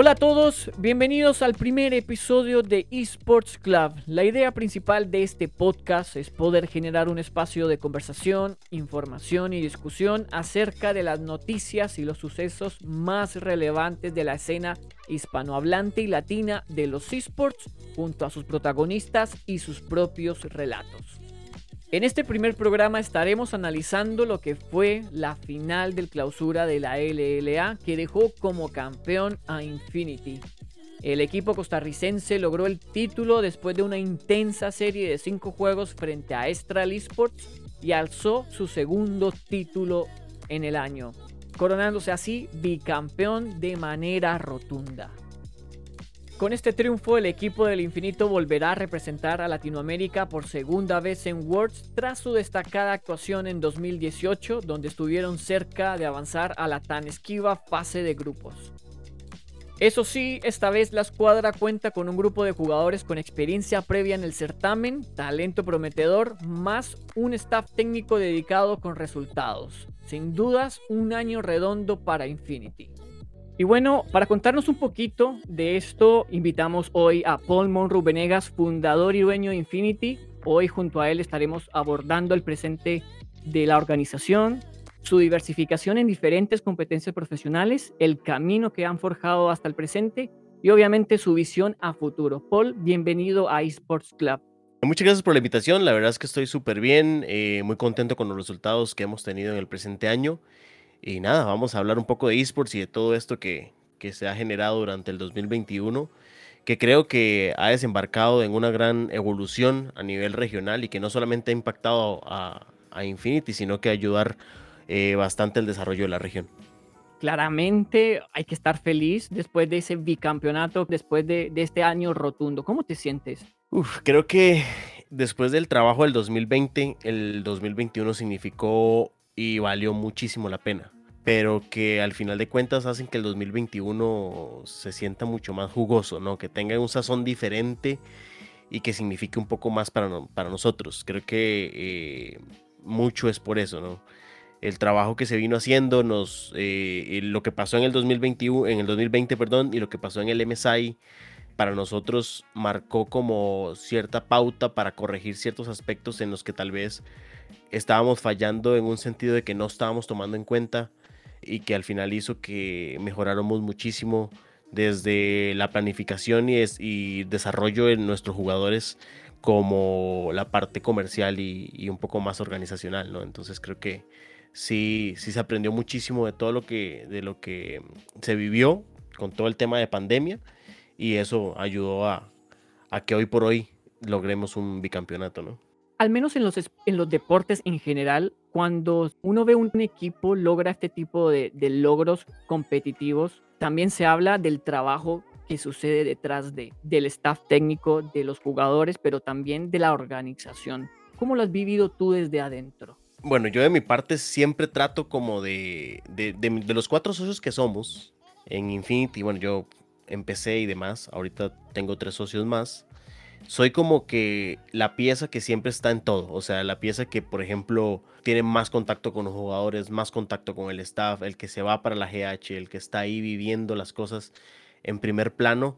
Hola a todos, bienvenidos al primer episodio de Esports Club. La idea principal de este podcast es poder generar un espacio de conversación, información y discusión acerca de las noticias y los sucesos más relevantes de la escena hispanohablante y latina de los esports junto a sus protagonistas y sus propios relatos. En este primer programa estaremos analizando lo que fue la final del clausura de la LLA que dejó como campeón a Infinity. El equipo costarricense logró el título después de una intensa serie de cinco juegos frente a Estral Esports y alzó su segundo título en el año, coronándose así bicampeón de manera rotunda. Con este triunfo, el equipo del Infinito volverá a representar a Latinoamérica por segunda vez en Worlds tras su destacada actuación en 2018, donde estuvieron cerca de avanzar a la tan esquiva fase de grupos. Eso sí, esta vez la escuadra cuenta con un grupo de jugadores con experiencia previa en el certamen, talento prometedor, más un staff técnico dedicado con resultados. Sin dudas, un año redondo para Infinity. Y bueno, para contarnos un poquito de esto, invitamos hoy a Paul Monroe Venegas, fundador y dueño de Infinity. Hoy junto a él estaremos abordando el presente de la organización, su diversificación en diferentes competencias profesionales, el camino que han forjado hasta el presente y obviamente su visión a futuro. Paul, bienvenido a eSports Club. Muchas gracias por la invitación, la verdad es que estoy súper bien, eh, muy contento con los resultados que hemos tenido en el presente año y nada, vamos a hablar un poco de esports y de todo esto que, que se ha generado durante el 2021, que creo que ha desembarcado en una gran evolución a nivel regional y que no solamente ha impactado a, a Infinity, sino que ayudar eh, bastante el desarrollo de la región. Claramente hay que estar feliz después de ese bicampeonato, después de, de este año rotundo. ¿Cómo te sientes? Uf, creo que después del trabajo del 2020, el 2021 significó y valió muchísimo la pena. Pero que al final de cuentas hacen que el 2021 se sienta mucho más jugoso, ¿no? Que tenga un sazón diferente y que signifique un poco más para, para nosotros. Creo que eh, mucho es por eso, ¿no? El trabajo que se vino haciendo, nos, eh, lo que pasó en el 2021, en el 2020, perdón, y lo que pasó en el MSI, para nosotros marcó como cierta pauta para corregir ciertos aspectos en los que tal vez estábamos fallando en un sentido de que no estábamos tomando en cuenta y que al final hizo que mejoráramos muchísimo desde la planificación y, y desarrollo en nuestros jugadores como la parte comercial y, un poco más organizacional, ¿no? Entonces creo que sí, sí se aprendió muchísimo de todo lo que, de lo que se vivió con todo el tema de pandemia y eso ayudó a que hoy por hoy logremos un bicampeonato, ¿no? Al menos en los, en los deportes en general, cuando uno ve un equipo logra este tipo de, logros competitivos, también se habla del trabajo que sucede detrás de, del staff técnico, de los jugadores, pero también de la organización. ¿Cómo lo has vivido tú desde adentro? Bueno, yo de mi parte siempre trato como de, de, de los cuatro socios que somos en Infinity. Bueno, yo empecé y demás. Ahorita tengo tres socios más soy como que la pieza que siempre está en todo. O sea, la pieza que, por ejemplo, tiene más contacto con los jugadores, más contacto con el staff, el que se va para la GH, el que está ahí viviendo las cosas en primer plano.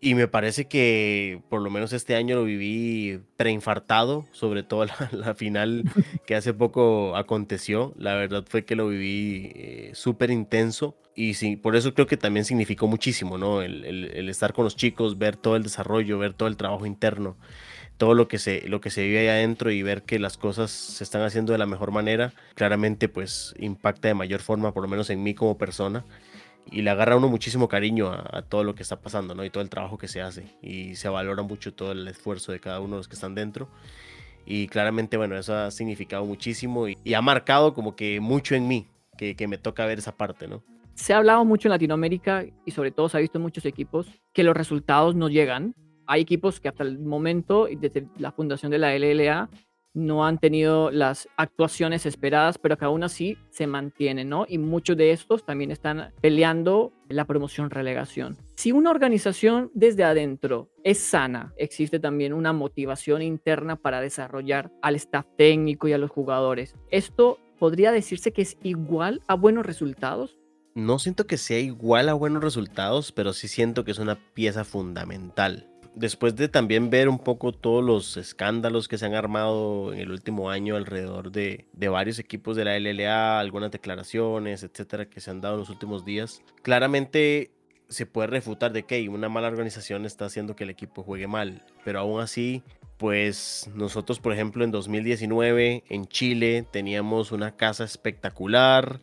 Y me parece que por lo menos este año lo viví preinfartado, sobre todo la, final que hace poco aconteció. La verdad fue que lo viví eh, súper intenso y sí, por eso creo que también significó muchísimo, ¿no? El, el, estar con los chicos, ver todo el desarrollo, ver todo el trabajo interno, todo lo que se, lo que se vive ahí adentro y ver que las cosas se están haciendo de la mejor manera, claramente pues impacta de mayor forma, por lo menos en mí como persona. Y le agarra uno muchísimo cariño a, todo lo que está pasando, ¿no? Y todo el trabajo que se hace. Y se valora mucho todo el esfuerzo de cada uno de los que están dentro. Y claramente, bueno, eso ha significado muchísimo y, ha marcado como que mucho en mí, que, que me toca ver esa parte, ¿no? Se ha hablado mucho en Latinoamérica y sobre todo se ha visto en muchos equipos que los resultados no llegan. Hay equipos que hasta el momento, desde la fundación de la LLA, no han tenido las actuaciones esperadas, pero que aún así se mantienen, ¿no? Y muchos de estos también están peleando la promoción relegación. Si una organización desde adentro es sana, existe también una motivación interna para desarrollar al staff técnico y a los jugadores. ¿Esto podría decirse que es igual a buenos resultados? No siento que sea igual a buenos resultados, pero sí siento que es una pieza fundamental. Después de también ver un poco todos los escándalos que se han armado en el último año alrededor de, de varios equipos de la LLA, algunas declaraciones, etcétera, que se han dado en los últimos días, claramente se puede refutar de que una mala organización está haciendo que el equipo juegue mal, pero aún así pues nosotros, por ejemplo, en 2019 en Chile teníamos una casa espectacular,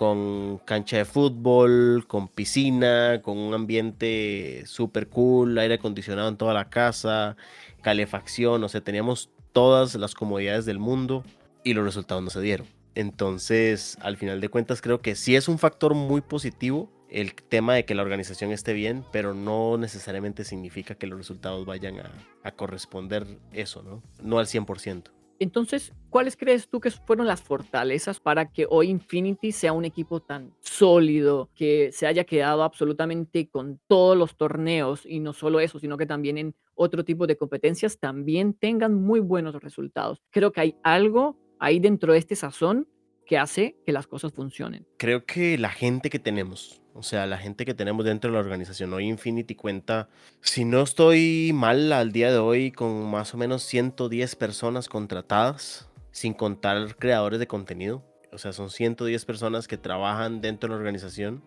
con cancha de fútbol, con piscina, con un ambiente súper cool, aire acondicionado en toda la casa, calefacción, o sea, teníamos todas las comodidades del mundo y los resultados no se dieron. Entonces, al final de cuentas, creo que sí es un factor muy positivo el tema de que la organización esté bien, pero no necesariamente significa que los resultados vayan a, corresponder eso, ¿no? No al 100%. Entonces, ¿cuáles crees tú que fueron las fortalezas para que hoy Infinity sea un equipo tan sólido, que se haya quedado absolutamente con todos los torneos y no solo eso, sino que también en otro tipo de competencias también tengan muy buenos resultados? Creo que hay algo ahí dentro de este sazón que hace que las cosas funcionen. Creo que la gente que tenemos, o sea, la gente que tenemos dentro de la organización. Hoy Infinity cuenta, si no estoy mal al día de hoy, con más o menos 110 personas contratadas, sin contar creadores de contenido. O sea, son 110 personas que trabajan dentro de la organización.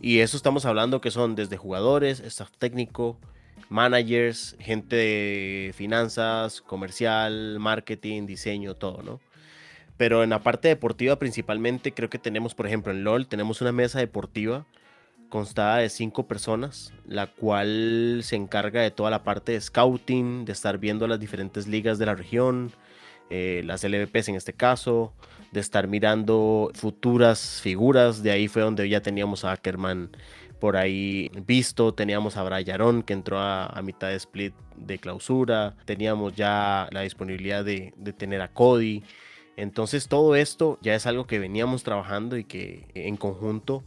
Y eso estamos hablando que son desde jugadores, staff técnico, managers, gente de finanzas, comercial, marketing, diseño, todo, ¿no? Pero en la parte deportiva principalmente creo que tenemos, por ejemplo, en LOL tenemos una mesa deportiva constada de cinco personas, la cual se encarga de toda la parte de scouting, de estar viendo las diferentes ligas de la región, eh, las LVPs en este caso, de estar mirando futuras figuras. De ahí fue donde ya teníamos a Ackerman por ahí visto, teníamos a Brian que entró a, mitad de split de clausura, teníamos ya la disponibilidad de tener a Cody. Entonces todo esto ya es algo que veníamos trabajando y que en conjunto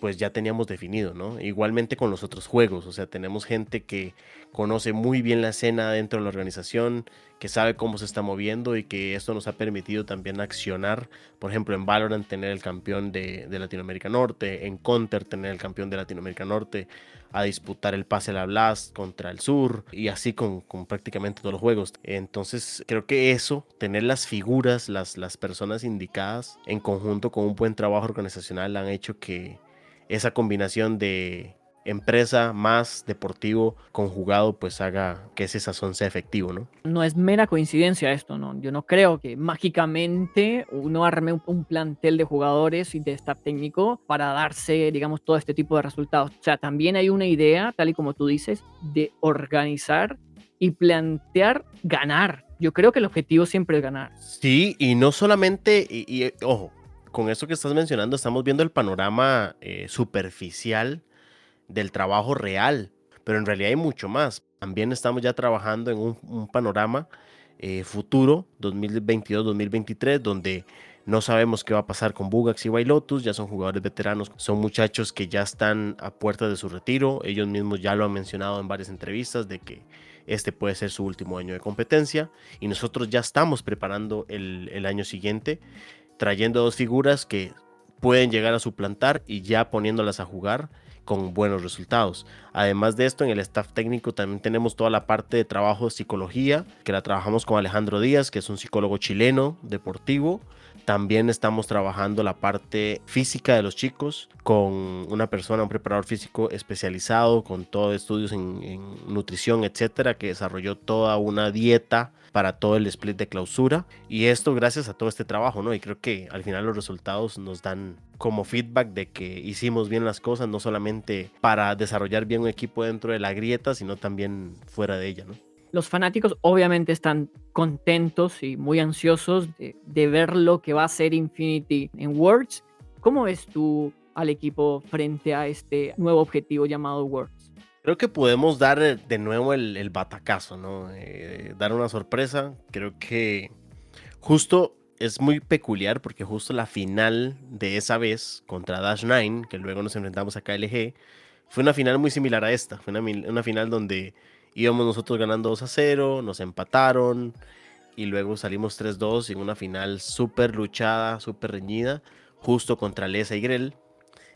pues ya teníamos definido, ¿no? Igualmente con los otros juegos, o sea, tenemos gente que conoce muy bien la escena dentro de la organización, que sabe cómo se está moviendo y que esto nos ha permitido también accionar, por ejemplo, en Valorant tener el campeón de, Latinoamérica Norte, en Counter tener el campeón de Latinoamérica Norte, a disputar el pase a la Blast contra el Sur y así con, prácticamente todos los juegos. Entonces creo que eso, tener las figuras, las, las personas indicadas en conjunto con un buen trabajo organizacional han hecho que esa combinación de empresa más deportivo conjugado pues haga que ese sazón sea efectivo, ¿no? No es mera coincidencia esto, ¿no? Yo no creo que mágicamente uno arme un plantel de jugadores y de staff técnico para darse, digamos, todo este tipo de resultados. O sea, también hay una idea, tal y como tú dices, de organizar y plantear ganar. Yo creo que el objetivo siempre es ganar. Sí, y no solamente, y, ojo, con esto que estás mencionando, estamos viendo el panorama eh, superficial del trabajo real, pero en realidad hay mucho más. También estamos ya trabajando en un, panorama eh, futuro, 2022-2023, donde no sabemos qué va a pasar con Bugax y Lotus, ya son jugadores veteranos, son muchachos que ya están a puerta de su retiro, ellos mismos ya lo han mencionado en varias entrevistas de que este puede ser su último año de competencia y nosotros ya estamos preparando el año siguiente, trayendo dos figuras que pueden llegar a suplantar y ya poniéndolas a jugar con buenos resultados. Además de esto, en el staff técnico también tenemos toda la parte de trabajo de psicología, que la trabajamos con Alejandro Díaz, que es un psicólogo chileno deportivo. También estamos trabajando la parte física de los chicos con una persona, un preparador físico especializado, con todo estudios en, en nutrición, etcétera, que desarrolló toda una dieta para todo el split de clausura. Y esto gracias a todo este trabajo, ¿no? Y creo que al final los resultados nos dan como feedback de que hicimos bien las cosas, no solamente para desarrollar bien un equipo dentro de la grieta, sino también fuera de ella, ¿no? Los fanáticos obviamente están contentos y muy ansiosos de, de ver lo que va a ser Infinity en Worlds. ¿Cómo ves tú al equipo frente a este nuevo objetivo llamado Worlds? Creo que podemos dar de nuevo el, batacazo, ¿no? Eh, dar una sorpresa. Creo que justo es muy peculiar porque justo la final de esa vez contra Dash 9, que luego nos enfrentamos a KLG, fue una final muy similar a esta. Fue una, una final donde íbamos nosotros ganando 2 a 0, nos empataron y luego salimos 3-2 en una final súper luchada, súper reñida, justo contra Lesa y Grell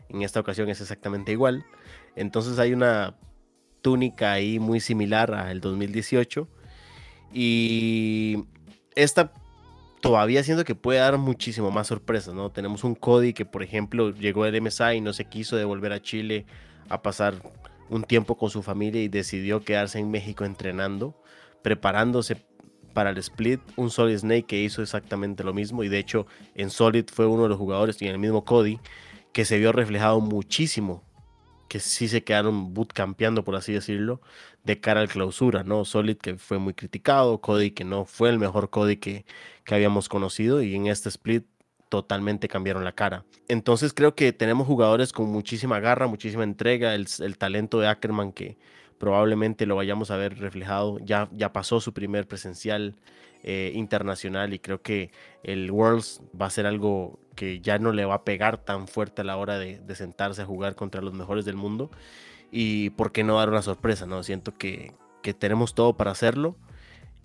En esta ocasión es exactamente igual. Entonces hay una túnica ahí muy similar al 2018. Y esta todavía siento que puede dar muchísimo más sorpresas, ¿no? Tenemos un Cody que, por ejemplo, llegó del MSI y no se quiso devolver a Chile a pasar un tiempo con su familia y decidió quedarse en México entrenando, preparándose para el split. Un Solid Snake que hizo exactamente lo mismo y de hecho en Solid fue uno de los jugadores y en el mismo Cody que se vio reflejado muchísimo que sí se quedaron bootcampeando, por así decirlo, de cara al clausura, ¿no? Solid que fue muy criticado, Cody que no fue el mejor Cody que, que habíamos conocido y en este split totalmente cambiaron la cara. Entonces creo que tenemos jugadores con muchísima garra, muchísima entrega, el, talento de Ackerman que probablemente lo vayamos a ver reflejado, ya, ya pasó su primer presencial eh, internacional y creo que el Worlds va a ser algo que ya no le va a pegar tan fuerte a la hora de, sentarse a jugar contra los mejores del mundo. Y por qué no dar una sorpresa, ¿no? Siento que, tenemos todo para hacerlo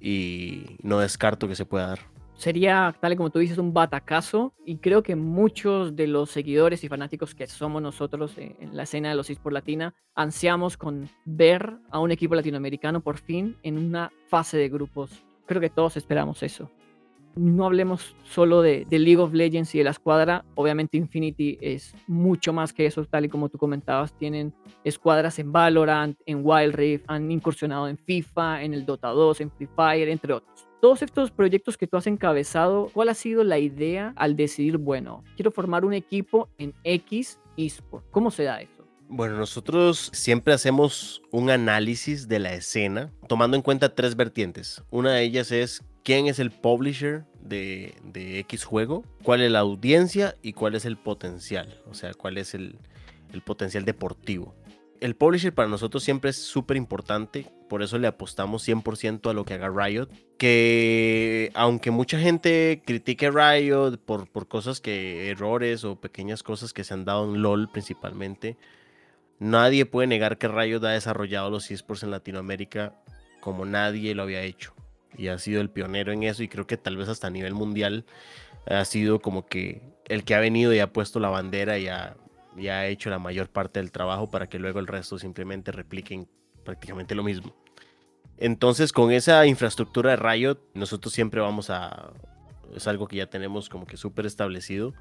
y no descarto que se pueda dar. Sería, tal y como tú dices, un batacazo y creo que muchos de los seguidores y fanáticos que somos nosotros en la escena de los eSports Latina ansiamos con ver a un equipo latinoamericano por fin en una fase de grupos Creo que todos esperamos eso. No hablemos solo de, League of Legends y de la escuadra. Obviamente Infinity es mucho más que eso, tal y como tú comentabas. Tienen escuadras en Valorant, en Wild Rift, han incursionado en FIFA, en el Dota 2, en Free Fire, entre otros. Todos estos proyectos que tú has encabezado, ¿cuál ha sido la idea al decidir, bueno, quiero formar un equipo en X eSport? ¿Cómo se da eso? Bueno, nosotros siempre hacemos un análisis de la escena tomando en cuenta tres vertientes. Una de ellas es quién es el publisher de, X juego, cuál es la audiencia y cuál es el potencial, o sea, cuál es el, potencial deportivo. El publisher para nosotros siempre es súper importante, por eso le apostamos 100% a lo que haga Riot. Que aunque mucha gente critique Riot por, por cosas que, errores o pequeñas cosas que se han dado en LOL principalmente, Nadie puede negar que Riot ha desarrollado los esports en Latinoamérica como nadie lo había hecho. Y ha sido el pionero en eso y creo que tal vez hasta a nivel mundial ha sido como que el que ha venido y ha puesto la bandera y ha, ha hecho la mayor parte del trabajo para que luego el resto simplemente repliquen prácticamente lo mismo. Entonces con esa infraestructura de Riot nosotros siempre vamos a... Es algo que ya tenemos como que súper establecido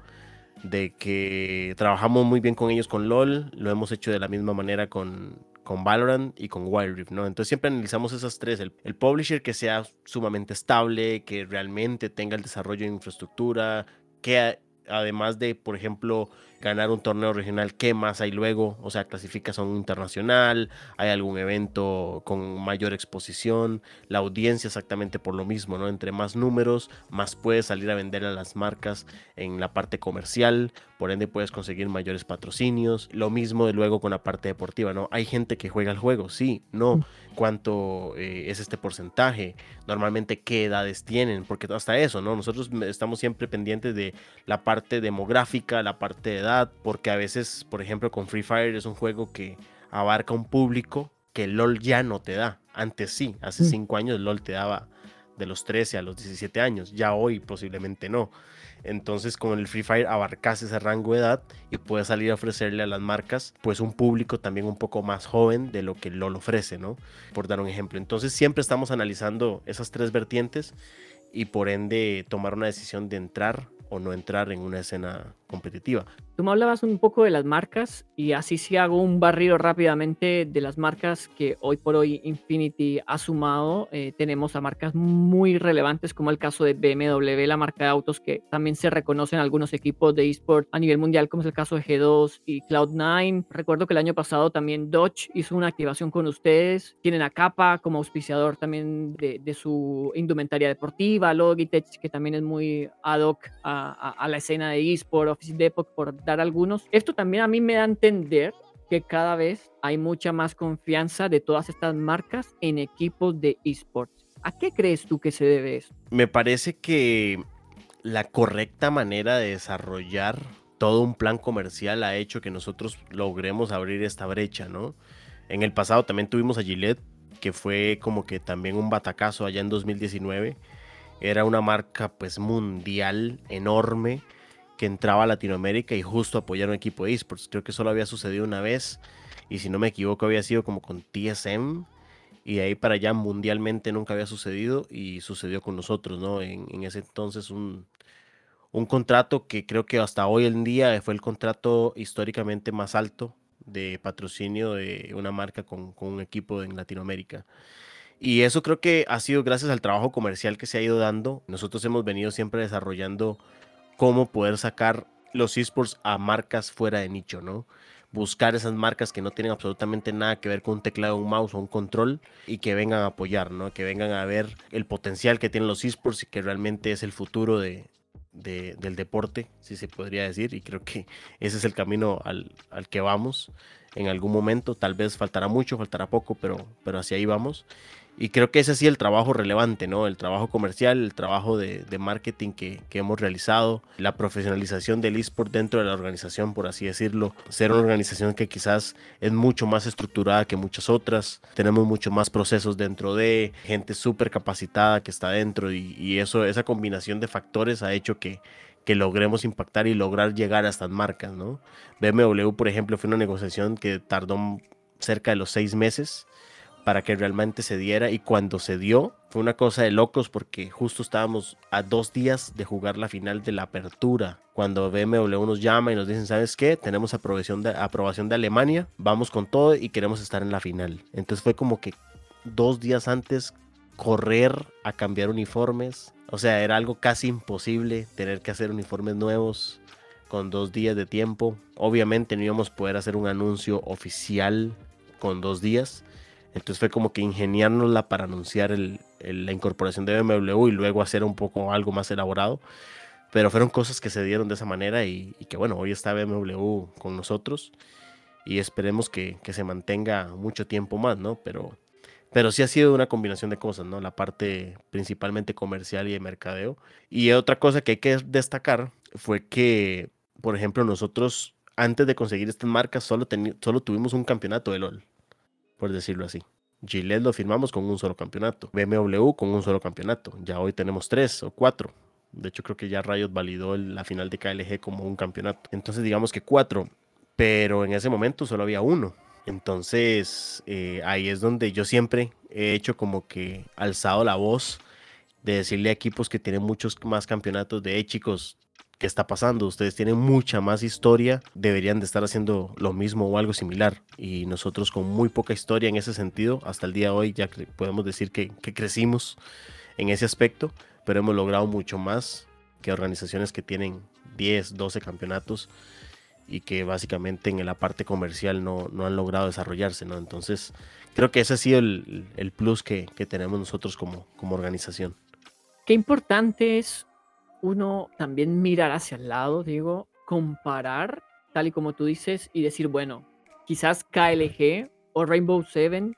de que trabajamos muy bien con ellos con LOL, lo hemos hecho de la misma manera con, con Valorant y con Wild Rift, ¿no? Entonces siempre analizamos esas tres, el, el, publisher que sea sumamente estable, que realmente tenga el desarrollo de infraestructura, que además de, por ejemplo, ganar un torneo regional, ¿qué más hay luego? O sea, clasificas a un internacional, hay algún evento con mayor exposición, la audiencia exactamente por lo mismo, ¿no? Entre más números, más puedes salir a vender a las marcas en la parte comercial, por ende puedes conseguir mayores patrocinios, lo mismo de luego con la parte deportiva, ¿no? Hay gente que juega el juego, sí, no, mm. cuánto eh, es este porcentaje, normalmente qué edades tienen, porque hasta eso, ¿no? Nosotros estamos siempre pendientes de la parte demográfica, la parte de edad, porque a veces, por ejemplo, con Free Fire es un juego que abarca un público que LOL ya no te da. Antes sí, hace 5 mm. años LOL te daba de los 13 a los 17 años, ya hoy posiblemente no. Entonces con el Free Fire abarcas ese rango de edad y puedes salir a ofrecerle a las marcas pues un público también un poco más joven de lo que LOL ofrece, ¿no? Por dar un ejemplo. Entonces siempre estamos analizando esas tres vertientes y por ende tomar una decisión de entrar o no entrar en una escena competitiva. Tú me hablabas un poco de las marcas y así sí hago un barrido rápidamente de las marcas que hoy por hoy Infinity ha sumado. Eh, tenemos a marcas muy relevantes como el caso de BMW, la marca de autos que también se reconocen algunos equipos de eSport a nivel mundial como es el caso de G2 y Cloud9. Recuerdo que el año pasado también Dodge hizo una activación con ustedes. Tienen a Kappa como auspiciador también de, de su indumentaria deportiva, Logitech que también es muy ad hoc a, a la escena de eSport Office Depot, por dar algunos. Esto también a mí me da a entender que cada vez hay mucha más confianza de todas estas marcas en equipos de esports. ¿A qué crees tú que se debe esto? Me parece que la correcta manera de desarrollar todo un plan comercial ha hecho que nosotros logremos abrir esta brecha, ¿no? En el pasado también tuvimos a Gillette, que fue como que también un batacazo allá en 2019. Era una marca pues mundial enorme que entraba a Latinoamérica y justo apoyar un equipo de esports. Creo que solo había sucedido una vez y si no me equivoco había sido como con TSM y de ahí para allá mundialmente nunca había sucedido y sucedió con nosotros, ¿no? En, en ese entonces un, un contrato que creo que hasta hoy en día fue el contrato históricamente más alto de patrocinio de una marca con, con un equipo en Latinoamérica. Y eso creo que ha sido gracias al trabajo comercial que se ha ido dando. Nosotros hemos venido siempre desarrollando cómo poder sacar los esports a marcas fuera de nicho, ¿no? Buscar esas marcas que no tienen absolutamente nada que ver con un teclado, un mouse o un control y que vengan a apoyar, ¿no? Que vengan a ver el potencial que tienen los esports y que realmente es el futuro de, del deporte, si se podría decir. Y creo que ese es el camino al, al que vamos en algún momento. Tal vez faltará mucho, faltará poco, pero, pero hacia ahí vamos. Y creo que ese sí el trabajo relevante, ¿no? El trabajo comercial, el trabajo de, marketing que, hemos realizado, la profesionalización del eSport dentro de la organización, por así decirlo. Ser una organización que quizás es mucho más estructurada que muchas otras. Tenemos mucho más procesos dentro de gente súper capacitada que está dentro y, y, eso, esa combinación de factores ha hecho que, que logremos impactar y lograr llegar a estas marcas, ¿no? BMW, por ejemplo, fue una negociación que tardó cerca de los seis meses para que realmente se diera y cuando se dio fue una cosa de locos porque justo estábamos a dos días de jugar la final de la apertura cuando BMW nos llama y nos dicen sabes qué tenemos aprobación de, aprobación de Alemania vamos con todo y queremos estar en la final entonces fue como que dos días antes correr a cambiar uniformes. O sea era algo casi imposible tener que hacer uniformes nuevos con dos días de tiempo. Obviamente no íbamos a poder hacer un anuncio oficial con dos días entonces fue como que ingeniárnosla para anunciar la incorporación de BMW y luego hacer un poco algo más elaborado. Pero fueron cosas que se dieron de esa manera y, que bueno, hoy está BMW con nosotros y esperemos que, se mantenga mucho tiempo más, ¿no? Pero, pero sí ha sido una combinación de cosas, ¿no? La parte principalmente comercial y de mercadeo. Y otra cosa que hay que destacar fue que, por ejemplo, nosotros antes de conseguir estas marcas solo, solo tuvimos un campeonato de LOL por decirlo así. Gillette lo firmamos con un solo campeonato. BMW con un solo campeonato. Ya hoy tenemos tres o cuatro. De hecho, creo que ya Riot validó la final de KLG como un campeonato. Entonces, digamos que cuatro. Pero en ese momento solo había uno. Entonces, eh, ahí es donde yo siempre he hecho como que alzado la voz de decirle a equipos que tienen muchos más campeonatos de chicos, ¿qué está pasando? Ustedes tienen mucha más historia, deberían de estar haciendo lo mismo o algo similar. Y nosotros con muy poca historia en ese sentido, hasta el día de hoy ya podemos decir que, crecimos en ese aspecto, pero hemos logrado mucho más que organizaciones que tienen 10, 12 campeonatos y que básicamente en la parte comercial no, no han logrado desarrollarse, ¿no? Entonces, creo que ese ha sido el, el plus que, que, tenemos nosotros como, como organización. Qué importante es uno también mirar hacia el lado, digo, comparar, tal y como tú dices, y decir, bueno, quizás KLG o Rainbow Seven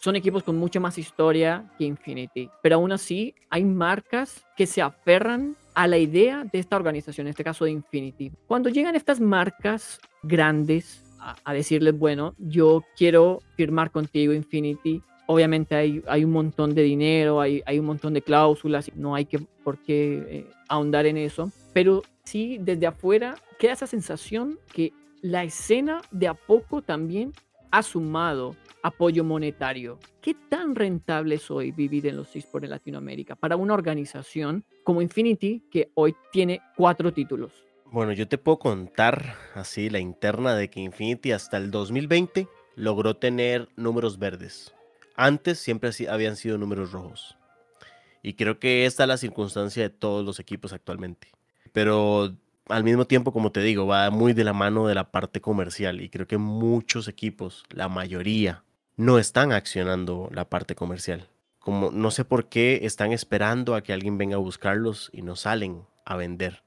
son equipos con mucha más historia que Infinity, pero aún así hay marcas que se aferran a la idea de esta organización, en este caso de Infinity. Cuando llegan estas marcas grandes a, a decirles, bueno, yo quiero firmar contigo Infinity, obviamente hay, hay un montón de dinero, hay, hay un montón de cláusulas, no hay que, por qué eh, ahondar en eso, pero sí desde afuera queda esa sensación que la escena de a poco también ha sumado apoyo monetario. ¿Qué tan rentable es hoy vivir en los esports en Latinoamérica para una organización como Infinity que hoy tiene cuatro títulos? Bueno, yo te puedo contar así la interna de que Infinity hasta el 2020 logró tener números verdes. Antes siempre habían sido números rojos. Y creo que esta es la circunstancia de todos los equipos actualmente. Pero al mismo tiempo, como te digo, va muy de la mano de la parte comercial. Y creo que muchos equipos, la mayoría, no están accionando la parte comercial. Como no sé por qué están esperando a que alguien venga a buscarlos y no salen a vender.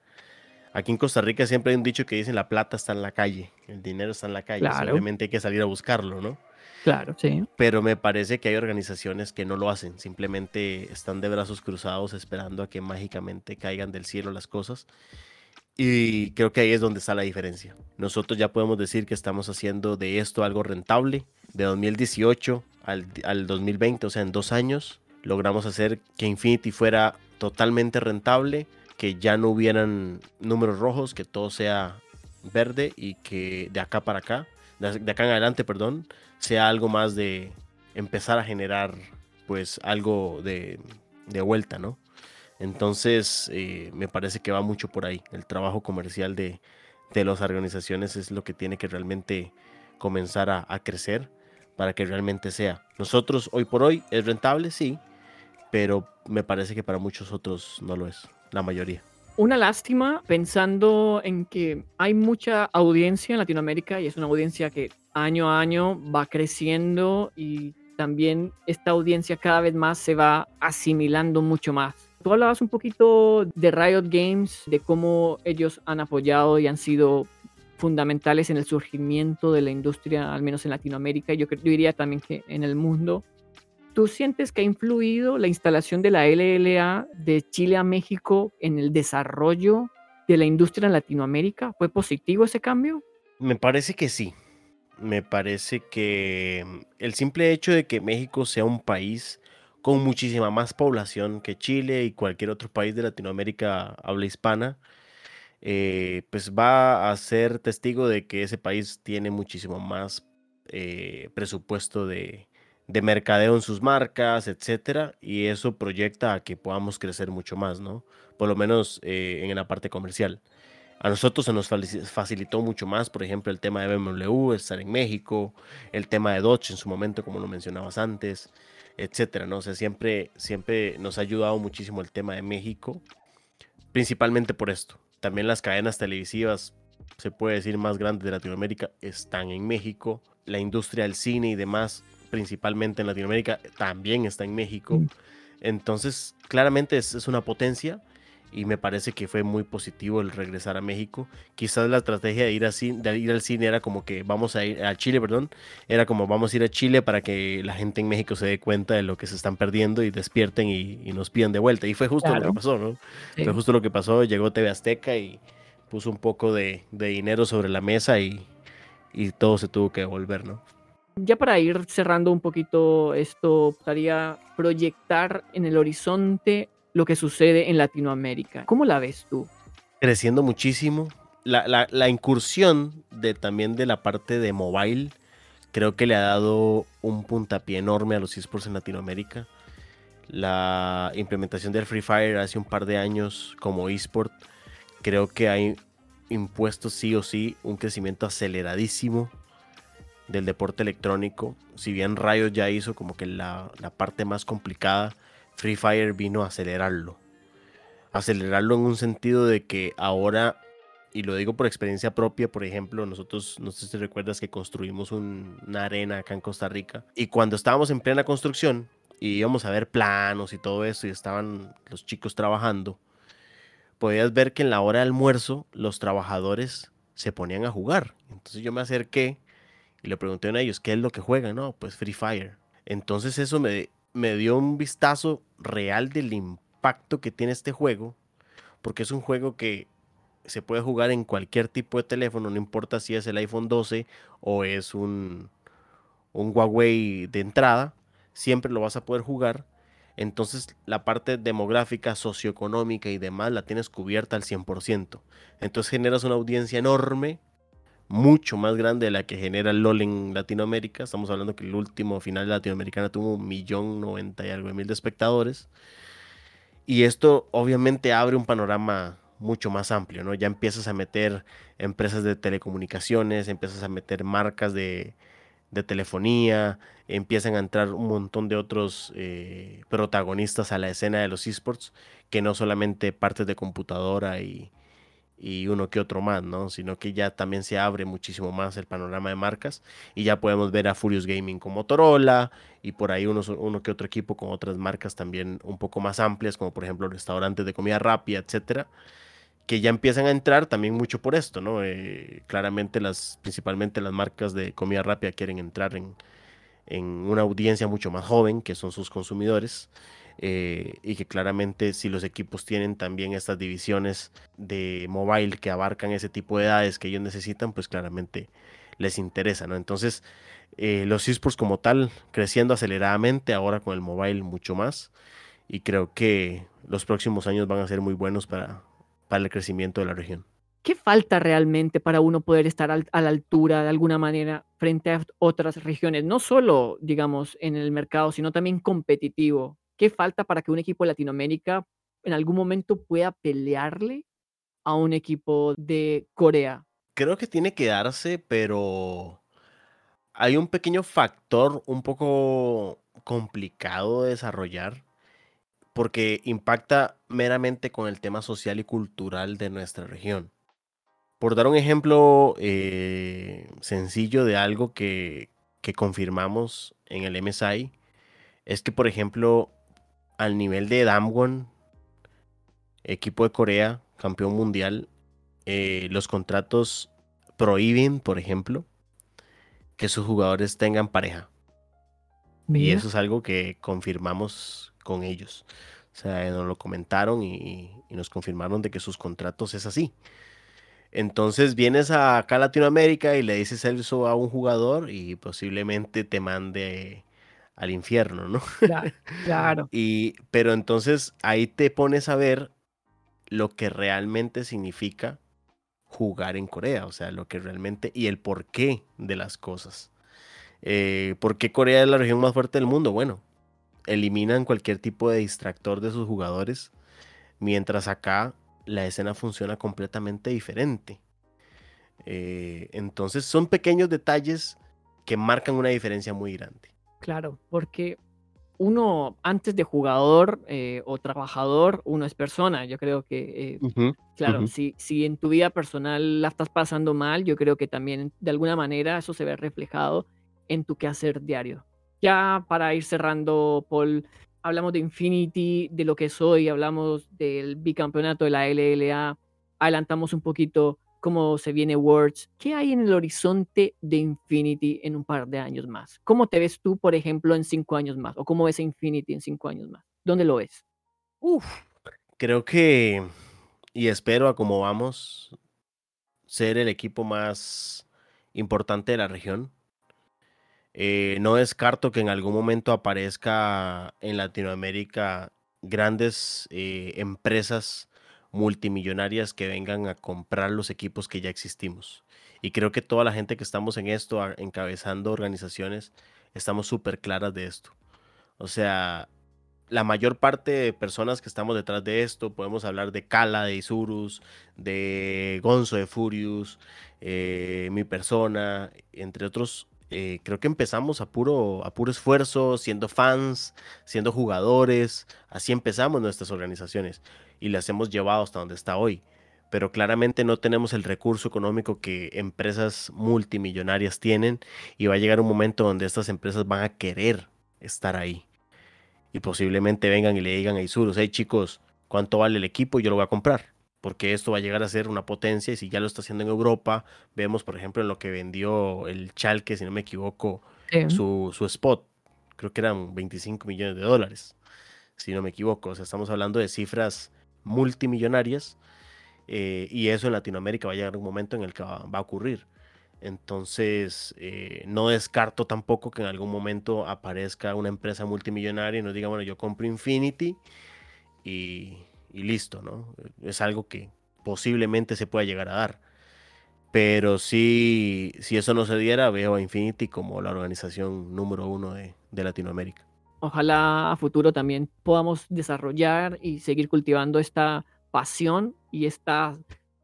Aquí en Costa Rica siempre hay un dicho que dice la plata está en la calle, el dinero está en la calle, simplemente hay que salir a buscarlo, ¿no? Claro, sí. Pero me parece que hay organizaciones que no lo hacen, simplemente están de brazos cruzados esperando a que mágicamente caigan del cielo las cosas. Y creo que ahí es donde está la diferencia. Nosotros ya podemos decir que estamos haciendo de esto algo rentable. De 2018 al, al 2020, o sea, en dos años, logramos hacer que Infinity fuera totalmente rentable que ya no hubieran números rojos, que todo sea verde y que de acá para acá, de acá en adelante, perdón, sea algo más de empezar a generar pues algo de, de vuelta, ¿no? Entonces, eh, me parece que va mucho por ahí. El trabajo comercial de, de las organizaciones es lo que tiene que realmente comenzar a, a, crecer para que realmente sea. Nosotros, hoy por hoy, es rentable, sí, pero me parece que para muchos otros no lo es, la mayoría. Una lástima pensando en que hay mucha audiencia en Latinoamérica y es una audiencia que año a año va creciendo y también esta audiencia cada vez más se va asimilando mucho más. Tú hablabas un poquito de Riot Games, de cómo ellos han apoyado y han sido fundamentales en el surgimiento de la industria, al menos en Latinoamérica, y yo, yo diría también que en el mundo. ¿Tú sientes que ha influido la instalación de la LLA de Chile a México en el desarrollo de la industria en Latinoamérica? ¿Fue positivo ese cambio? Me parece que sí me parece que mm, el simple hecho de que México sea un país con muchísima más población que Chile y cualquier otro país de Latinoamérica habla hispana, eh, pues va a ser testigo de que ese país tiene muchísimo más eh, presupuesto de, de, mercadeo en sus marcas, etcétera, y eso proyecta a que podamos crecer mucho más, ¿no? Por lo menos eh, en la parte comercial. A nosotros se nos facilitó mucho más, por ejemplo, el tema de BMW, estar en México, el tema de Dodge en su momento, como lo mencionabas antes, etcétera, ¿no? O sea, siempre, siempre nos ha ayudado muchísimo el tema de México, principalmente por esto. También las cadenas televisivas, se puede decir, más grandes de Latinoamérica están en México. La industria del cine y demás, principalmente en Latinoamérica, también está en México. Mm. Entonces, claramente es, es una potencia y me parece que fue muy positivo el regresar a México. Quizás la estrategia de ir, de ir al cine era como que vamos a ir a Chile, perdón, era como vamos a ir a Chile para que la gente en México se dé cuenta de lo que se están perdiendo y despierten y, nos pidan de vuelta. Y fue justo lo que pasó, ¿no? Fue justo lo que pasó, llegó TV Azteca y puso un poco de, de dinero sobre la mesa y, y todo se tuvo que devolver, ¿no? Ya para ir cerrando un poquito esto, gustaría proyectar en el horizonte lo que sucede en Latinoamérica. ¿Cómo la ves tú? Creciendo muchísimo. La, incursión de también de la parte de mobile creo que le ha dado un puntapié enorme a los esports en Latinoamérica. La implementación del Free Fire hace un par de años como esport creo que hay impuesto sí o sí un crecimiento aceleradísimo del deporte electrónico. Si bien Riot ya hizo como que la parte más complicada, Free Fire vino a acelerarlo. Acelerarlo en un sentido de que ahora, y lo digo por experiencia propia, por ejemplo, nosotros, no sé si recuerdas que construimos una arena acá en Costa Rica, y cuando estábamos en plena construcción, y íbamos a ver planos y todo eso, y estaban los chicos trabajando, podías ver que en la hora de almuerzo los trabajadores se ponían a jugar. Entonces yo me acerqué y le pregunté a ellos, ¿qué es lo que juegan? No, pues Free Fire. Entonces eso me, me dio un vistazo real del impacto que tiene este juego, porque es un juego que se puede jugar en cualquier tipo de teléfono, no importa si es el iPhone 12 o es un, un Huawei de entrada, siempre lo vas a poder jugar. Entonces la parte demográfica, socioeconómica y demás la tienes cubierta al 100%. Entonces generas una audiencia enorme mucho más grande de la que genera LOL en Latinoamérica. Estamos hablando que el último final latinoamericana tuvo un millón noventa y algo de mil de espectadores. Y esto obviamente abre un panorama mucho más amplio, ¿no? Ya empiezas a meter empresas de telecomunicaciones, empiezas a meter marcas de, telefonía, empiezan a entrar un montón de otros eh, protagonistas a la escena de los esports, que no solamente partes de computadora y, y uno que otro más, ¿no? Sino que ya también se abre muchísimo más el panorama de marcas y ya podemos ver a Furious Gaming con Motorola y por ahí uno, uno que otro equipo con otras marcas también un poco más amplias, como por ejemplo restaurantes de comida rápida, etcétera, que ya empiezan a entrar también mucho por esto, ¿no? Eh, claramente las, principalmente las marcas de comida rápida quieren entrar en, en una audiencia mucho más joven, que son sus consumidores. Eh, y que claramente si los equipos tienen también estas divisiones de mobile que abarcan ese tipo de edades que ellos necesitan, pues claramente les interesa, ¿no? Entonces, eh, los esports como tal creciendo aceleradamente, ahora con el mobile mucho más, y creo que los próximos años van a ser muy buenos para, para el crecimiento de la región. ¿Qué falta realmente para uno poder estar a la altura de alguna manera frente a otras regiones? No solo, digamos, en el mercado, sino también competitivo. ¿Qué falta para que un equipo de Latinoamérica en algún momento pueda pelearle a un equipo de Corea? Creo que tiene que darse, pero hay un pequeño factor un poco complicado de desarrollar porque impacta meramente con el tema social y cultural de nuestra región. Por dar un ejemplo eh, sencillo de algo que, confirmamos en el MSI, es que, por ejemplo, al nivel de Damwon, equipo de Corea, campeón mundial, eh, los contratos prohíben, por ejemplo, que sus jugadores tengan pareja. Y eso es algo que confirmamos con ellos. O sea, nos lo comentaron y, y nos confirmaron de que sus contratos es así. Entonces vienes acá a Latinoamérica y le dices eso a un jugador y posiblemente te mande al infierno, ¿no? Claro. y, pero entonces ahí te pones a ver lo que realmente significa jugar en Corea, o sea, lo que realmente y el porqué de las cosas. Eh, ¿Por qué Corea es la región más fuerte del mundo? Bueno, eliminan cualquier tipo de distractor de sus jugadores, mientras acá la escena funciona completamente diferente. Eh, entonces son pequeños detalles que marcan una diferencia muy grande. Claro, porque uno antes de jugador eh, o trabajador, uno es persona. Yo creo que, eh, claro, si, si en tu vida personal la estás pasando mal, yo creo que también de alguna manera eso se ve reflejado en tu quehacer diario. Ya para ir cerrando, Paul, hablamos de Infinity, de lo que soy, hablamos del bicampeonato de la LLA, adelantamos un poquito cómo se viene Words. ¿Qué hay en el horizonte de Infinity en un par de años más? ¿Cómo te ves tú, por ejemplo, en cinco años más? ¿O cómo ves Infinity en cinco años más? ¿Dónde lo ves? Uf, creo que, y espero a cómo vamos, ser el equipo más importante de la región eh, no descarto que en algún momento aparezca en Latinoamérica grandes eh, empresas multimillonarias que vengan a comprar los equipos que ya existimos. Y creo que toda la gente que estamos en esto, encabezando organizaciones, estamos súper claras de esto. O sea, la mayor parte de personas que estamos detrás de esto, podemos hablar de Kala, de Isurus, de Gonzo de Furious, eh, mi persona, entre otros eh, creo que empezamos a puro, a puro esfuerzo, siendo fans, siendo jugadores, así empezamos nuestras organizaciones y las hemos llevado hasta donde está hoy. Pero claramente no tenemos el recurso económico que empresas multimillonarias tienen y va a llegar un momento donde estas empresas van a querer estar ahí. Y posiblemente vengan y le digan a Isurus, hey chicos, ¿cuánto vale el equipo? Yo lo voy a comprar porque esto va a llegar a ser una potencia y si ya lo está haciendo en Europa, vemos por ejemplo en lo que vendió el Chalke, si no me equivoco, su, spot, creo que eran 25 millones de dólares, si no me equivoco, o sea, estamos hablando de cifras multimillonarias eh, y eso en Latinoamérica va a llegar un momento en el que va, a ocurrir. Entonces, eh, no descarto tampoco que en algún momento aparezca una empresa multimillonaria y nos diga, bueno, yo compro Infinity y listo, ¿no? Es algo que posiblemente se pueda llegar a dar. Pero si, si eso no se diera, veo a Infinity como la organización número uno de, de Latinoamérica. Ojalá a futuro también podamos desarrollar y seguir cultivando esta pasión y esta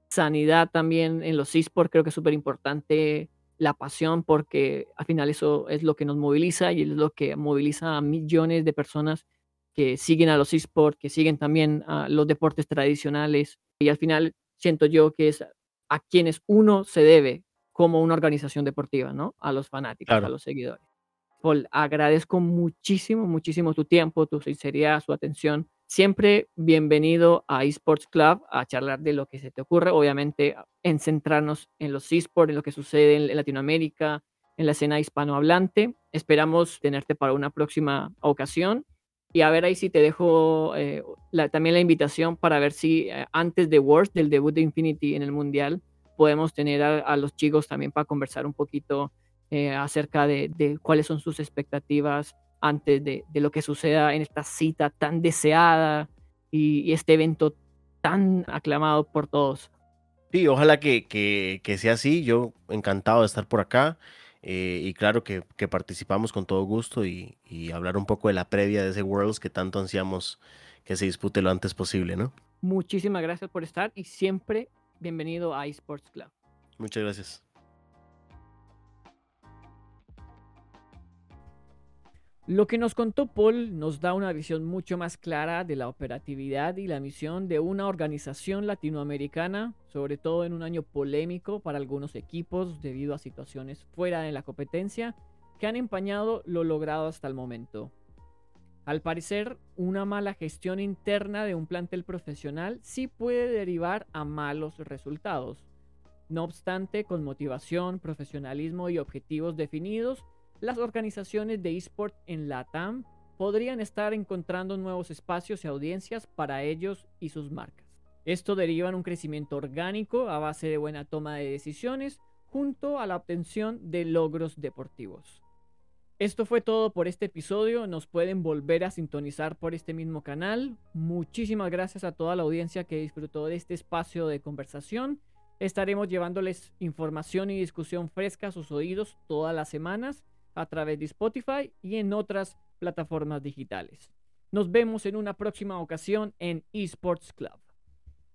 sanidad también en los esports. Creo que es súper importante la pasión porque al final eso es lo que nos moviliza y es lo que moviliza a millones de personas que siguen a los esports, que siguen también a los deportes tradicionales. Y al final siento yo que es a quienes uno se debe como una organización deportiva, ¿no? A los fanáticos, a los seguidores. Paul, agradezco muchísimo, muchísimo tu tiempo, tu sinceridad, su atención. Siempre bienvenido a eSports Club a charlar de lo que se te ocurre, obviamente en centrarnos en los esports, en lo que sucede en Latinoamérica, en la escena hispanohablante. Esperamos tenerte para una próxima ocasión y a ver ahí si te dejo eh, también la invitación para ver si eh, antes de Worlds, del debut de Infinity en el Mundial, podemos tener a, los chicos también para conversar un poquito eh, acerca de, cuáles son sus expectativas antes de, lo que suceda en esta cita tan deseada y, este evento tan aclamado por todos. Sí, ojalá que, que, sea así. Yo encantado de estar por acá. Eh, y claro que, que, participamos con todo gusto y, y, hablar un poco de la previa de ese Worlds que tanto ansiamos que se dispute lo antes posible, ¿no? Muchísimas gracias por estar y siempre bienvenido a eSports Club. Muchas gracias. Lo que nos contó Paul nos da una visión mucho más clara de la operatividad y la misión de una organización latinoamericana, sobre todo en un año polémico para algunos equipos debido a situaciones fuera de la competencia que han empañado lo logrado hasta el momento. Al parecer, una mala gestión interna de un plantel profesional sí puede derivar a malos resultados. No obstante, con motivación, profesionalismo y objetivos definidos, las organizaciones de eSport en LATAM podrían estar encontrando nuevos espacios y audiencias para ellos y sus marcas. Esto deriva en un crecimiento orgánico a base de buena toma de decisiones junto a la obtención de logros deportivos. Esto fue todo por este episodio. Nos pueden volver a sintonizar por este mismo canal. Muchísimas gracias a toda la audiencia que disfrutó de este espacio de conversación. Estaremos llevándoles información y discusión fresca a sus oídos todas las semanas a través de Spotify y en otras plataformas digitales. Nos vemos en una próxima ocasión en Esports Club.